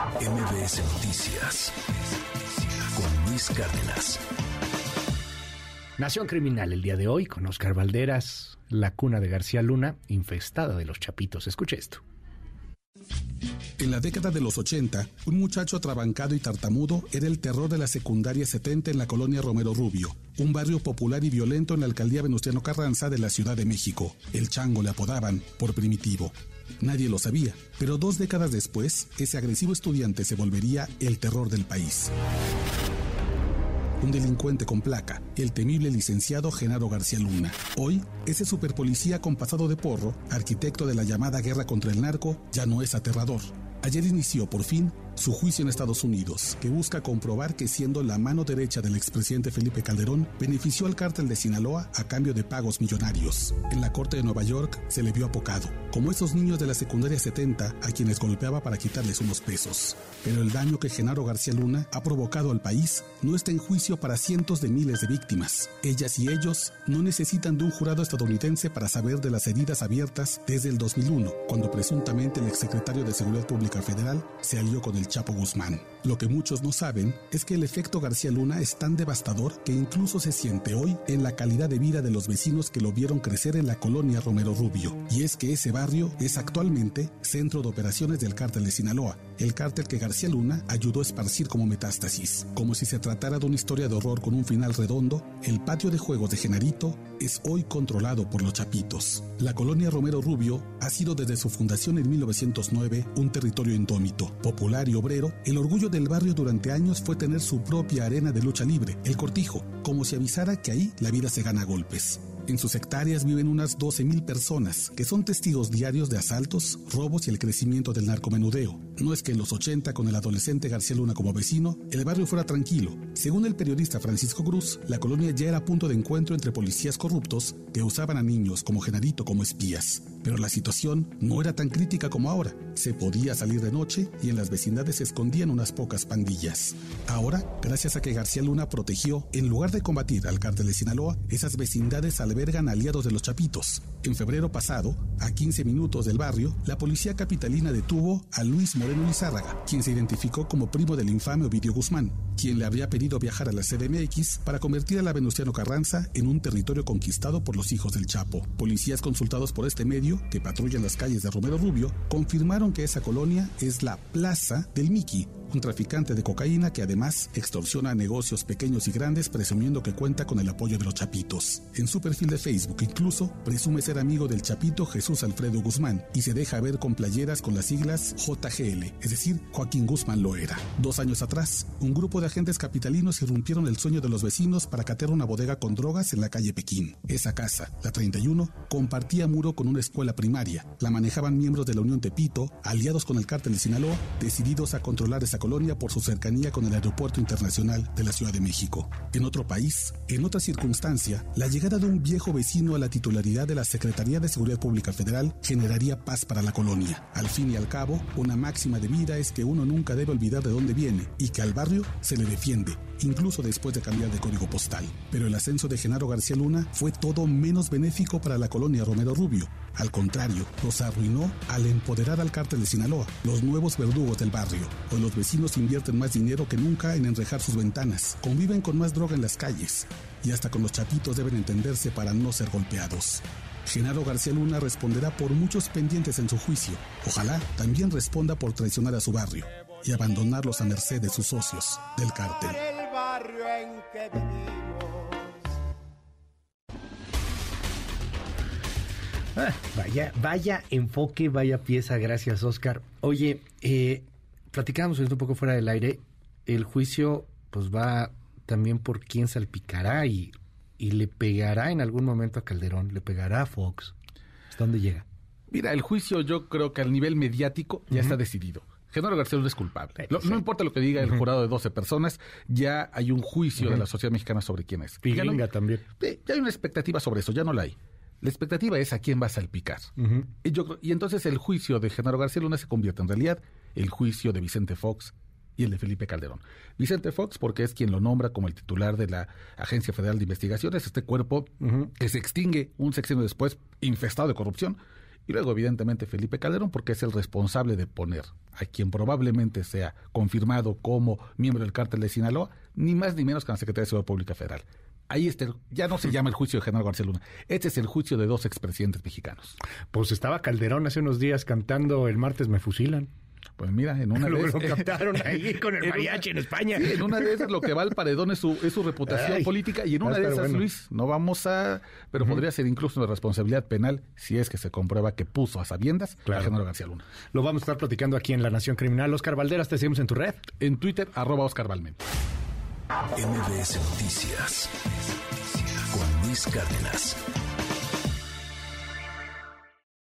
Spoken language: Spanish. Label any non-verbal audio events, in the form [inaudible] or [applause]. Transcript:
MBS Noticias con Luis Cárdenas. Nación Criminal el día de hoy con Oscar Valderas, la cuna de García Luna, infestada de los chapitos. Escuche esto. En la década de los 80, un muchacho atrabancado y tartamudo era el terror de la secundaria 70 en la colonia Romero Rubio, un barrio popular y violento en la alcaldía Venustiano Carranza de la Ciudad de México. El chango le apodaban por primitivo. Nadie lo sabía, pero dos décadas después, ese agresivo estudiante se volvería el terror del país un delincuente con placa, el temible licenciado Genaro García Luna. Hoy, ese superpolicía con pasado de porro, arquitecto de la llamada guerra contra el narco, ya no es aterrador. Ayer inició, por fin, su juicio en Estados Unidos, que busca comprobar que siendo la mano derecha del expresidente Felipe Calderón, benefició al cártel de Sinaloa a cambio de pagos millonarios. En la corte de Nueva York se le vio apocado, como esos niños de la secundaria 70 a quienes golpeaba para quitarles unos pesos. Pero el daño que Genaro García Luna ha provocado al país no está en juicio para cientos de miles de víctimas. Ellas y ellos no necesitan de un jurado estadounidense para saber de las heridas abiertas desde el 2001, cuando presuntamente el exsecretario de Seguridad Pública Federal se alió con el Chapo Guzmán. Lo que muchos no saben es que el efecto García Luna es tan devastador que incluso se siente hoy en la calidad de vida de los vecinos que lo vieron crecer en la colonia Romero Rubio. Y es que ese barrio es actualmente centro de operaciones del cártel de Sinaloa, el cártel que García Luna ayudó a esparcir como metástasis. Como si se tratara de una historia de horror con un final redondo, el patio de juegos de Genarito es hoy controlado por los Chapitos. La colonia Romero Rubio ha sido desde su fundación en 1909 un territorio indómito, popular y El orgullo del barrio durante años fue tener su propia arena de lucha libre, el cortijo, como si avisara que ahí la vida se gana a golpes. En sus hectáreas viven unas 12.000 personas que son testigos diarios de asaltos, robos y el crecimiento del narcomenudeo. No es que en los 80, con el adolescente García Luna como vecino, el barrio fuera tranquilo. Según el periodista Francisco Cruz, la colonia ya era punto de encuentro entre policías corruptos que usaban a niños como Genarito como espías. Pero la situación no era tan crítica como ahora. Se podía salir de noche y en las vecindades se escondían unas pocas pandillas. Ahora, gracias a que García Luna protegió, en lugar de combatir al cártel de Sinaloa, esas vecindades albergan aliados de los Chapitos. En febrero pasado, a 15 minutos del barrio, la policía capitalina detuvo a Luis Moreno Lizárraga, quien se identificó como primo del infame Ovidio Guzmán, quien le habría pedido viajar a la CDMX para convertir a la Venustiano Carranza en un territorio conquistado por los hijos del Chapo. Policías consultados por este medio que patrullan las calles de Romero Rubio, confirmaron que esa colonia es la Plaza del Miki, un traficante de cocaína que además extorsiona negocios pequeños y grandes presumiendo que cuenta con el apoyo de los chapitos. En su perfil de Facebook incluso presume ser amigo del chapito Jesús Alfredo Guzmán y se deja ver con playeras con las siglas JGL, es decir, Joaquín Guzmán lo era. Dos años atrás, un grupo de agentes capitalinos irrumpieron el sueño de los vecinos para catear una bodega con drogas en la calle Pekín. Esa casa, la 31, compartía muro con una escuela primaria. La manejaban miembros de la Unión Tepito, aliados con el cártel de Sinaloa, decididos a controlar esa colonia por su cercanía con el Aeropuerto Internacional de la Ciudad de México. En otro país, en otra circunstancia, la llegada de un viejo vecino a la titularidad de la Secretaría de Seguridad Pública Federal generaría paz para la colonia. Al fin y al cabo, una máxima de vida es que uno nunca debe olvidar de dónde viene y que al barrio se le defiende, incluso después de cambiar de código postal. Pero el ascenso de Genaro García Luna fue todo menos benéfico para la colonia Romero Rubio. Al contrario, los arruinó al empoderar al cártel de Sinaloa, los nuevos verdugos del barrio. Hoy los vecinos invierten más dinero que nunca en enrejar sus ventanas, conviven con más droga en las calles y hasta con los chapitos deben entenderse para no ser golpeados. Genaro García Luna responderá por muchos pendientes en su juicio. Ojalá también responda por traicionar a su barrio y abandonarlos a merced de sus socios del cártel. Ah, vaya, vaya enfoque, vaya pieza, gracias Oscar. Oye, eh, platicábamos un poco fuera del aire, el juicio pues va también por quién salpicará y, y le pegará en algún momento a Calderón, le pegará a Fox. ¿Hasta dónde llega? Mira, el juicio yo creo que al nivel mediático ya está decidido. Genaro García Luna es culpable. no importa lo que diga el jurado de 12 personas, ya hay un juicio de la sociedad mexicana sobre quién es. Y ya también. Ya hay una expectativa sobre eso, ya no la hay. La expectativa es a quién va a salpicar. y, yo, y entonces el juicio de Genaro García Luna se convierte en realidad el juicio de Vicente Fox y el de Felipe Calderón. Vicente Fox, porque es quien lo nombra como el titular de la Agencia Federal de Investigaciones, este cuerpo que se extingue un sexenio después, infestado de corrupción, Y luego, evidentemente, Felipe Calderón, porque es el responsable de poner a quien probablemente sea confirmado como miembro del cártel de Sinaloa, ni más ni menos que la Secretaría de Seguridad Pública Federal. Ahí está, ya no se llama el juicio de Genaro García Luna. Este es el juicio de dos expresidentes mexicanos. Pues estaba Calderón hace unos días cantando El martes me fusilan. Pues mira, en [laughs] una Lo, de lo esas... captaron ahí [laughs] con el en una- mariachi en España. Sí, en una de esas lo que va al paredón es su, es su reputación Ay, política y en una de esas, bueno. Luis, no vamos a... Pero podría ser incluso una responsabilidad penal si es que se comprueba que puso a sabiendas Claro. a Genaro García Luna. Lo vamos a estar platicando aquí en La Nación Criminal. Oscar Valderas, te seguimos en tu red. En Twitter, arroba Oscar Balmen. MBS Noticias con Luis Cárdenas.